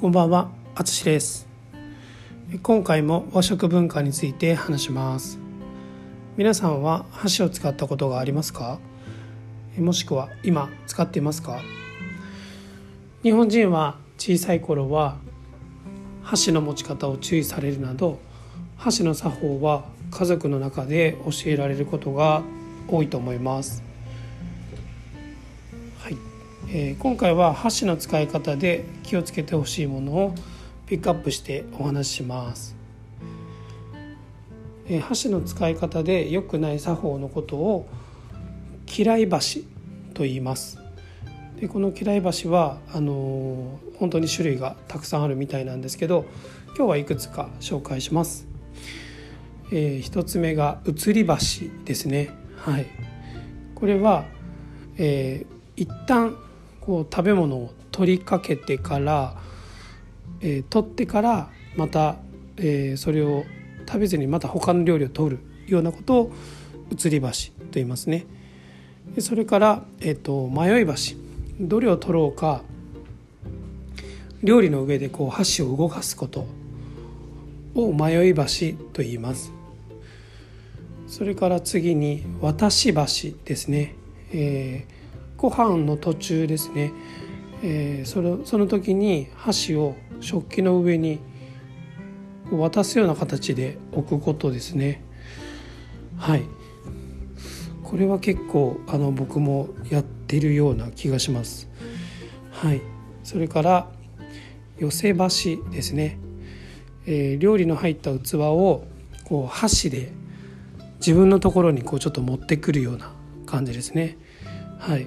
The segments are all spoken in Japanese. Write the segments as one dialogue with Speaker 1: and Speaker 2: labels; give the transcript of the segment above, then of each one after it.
Speaker 1: こんばんは、あつしです。今回も和食文化について話します。皆さんは箸を使ったことがありますか？もしくは今使っていますか？日本人は小さい頃は箸の持ち方を注意されるなど箸の作法は家族の中で教えられることが多いと思います。えー今回は箸の使い方で気をつけてほしいものをピックアップしてお話しします、えー箸の使い方で良くない作法のことを嫌い箸と言います。でこの嫌い箸はあのー本当に種類がたくさんあるみたいなんですけど今日はいくつか紹介します、えー一つ目が移り箸ですね。はい。これは、えー一旦こう食べ物を取りかけてから、えー取ってからまた、えーそれを食べずにまた他の料理を取るようなことを移り箸と言いますね。でそれから、えー、と迷い箸どれを取ろうか料理の上でこう箸を動かすことを迷い箸と言います。それから次に渡し箸ですね。えーご飯の途中ですね、えーそのその時に箸を食器の上に渡すような形で置くことですね。はい。これは結構あの僕もやってるような気がします。はい。それから寄せ箸ですね、えー料理の入った器をこう箸で自分のところにこうちょっと持ってくるような感じですね。はい。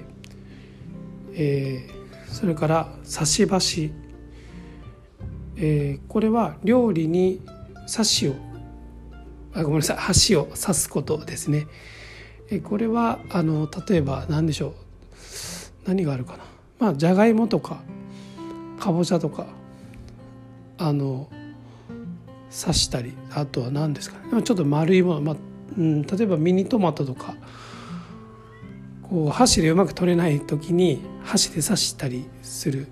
Speaker 1: えーそれから刺し箸、えーこれは料理に刺しをあごめんなさい箸を刺すことですね、えーこれはあの例えば何でしょう。何があるかな。まあじゃがいもとかかぼちゃとかあの刺したりあとは何ですかね。ちょっと丸いもの、まあうん、例えばミニトマトとかこう箸でうまく取れない時に箸で刺したりする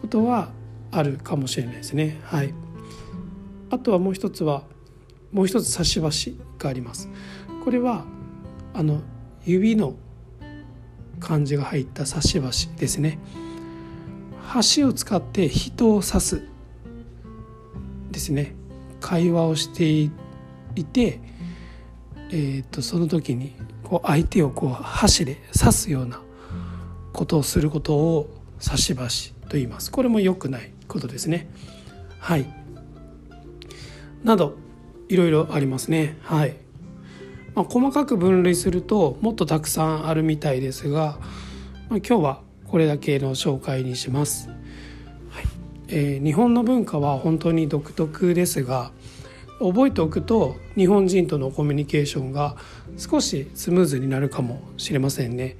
Speaker 1: ことはあるかもしれないですね。はい、あとはもう一つはもう一つ刺し箸があります。これはあの指の漢字が入った刺し箸ですね。箸を使って人を刺すですね。会話をしていて、えー、とその時にこう相手をこう箸で刺すようなことをすることを刺し箸と言います。これも良くないことですね。はい。などいろいろありますね。はい、まあ、細かく分類するともっとたくさんあるみたいですが、まあ、今日はこれだけの紹介にします、はい。えー日本の文化は本当に独特ですが覚えておくと日本人とのコミュニケーションが少しスムーズになるかもしれませんね。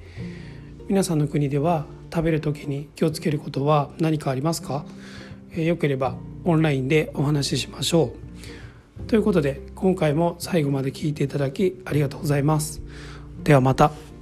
Speaker 1: 皆さんの国では食べる時に気をつけることは何かありますか？えーよければオンラインでお話ししましょう。ということで今回も最後まで聞いていただきありがとうございます。ではまた。